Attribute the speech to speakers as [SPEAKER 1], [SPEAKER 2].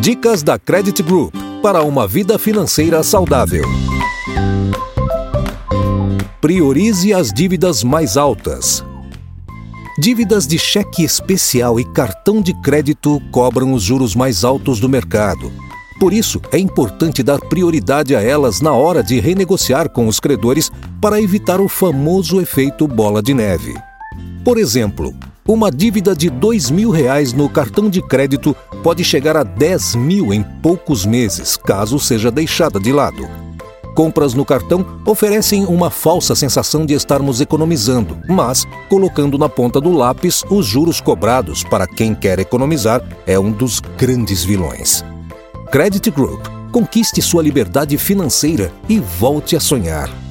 [SPEAKER 1] Dicas da Credit Group para uma vida financeira saudável. Priorize as dívidas mais altas. Dívidas de cheque especial e cartão de crédito cobram os juros mais altos do mercado. Por isso, é importante dar prioridade a elas na hora de renegociar com os credores para evitar o famoso efeito bola de neve. Por exemplo, uma dívida de dois mil reais no cartão de crédito pode chegar a 10 mil em poucos meses, caso seja deixada de lado. Compras no cartão oferecem uma falsa sensação de estarmos economizando, mas, colocando na ponta do lápis, os juros cobrados para quem quer economizar é um dos grandes vilões. Credit Group. Conquiste sua liberdade financeira e volte a sonhar.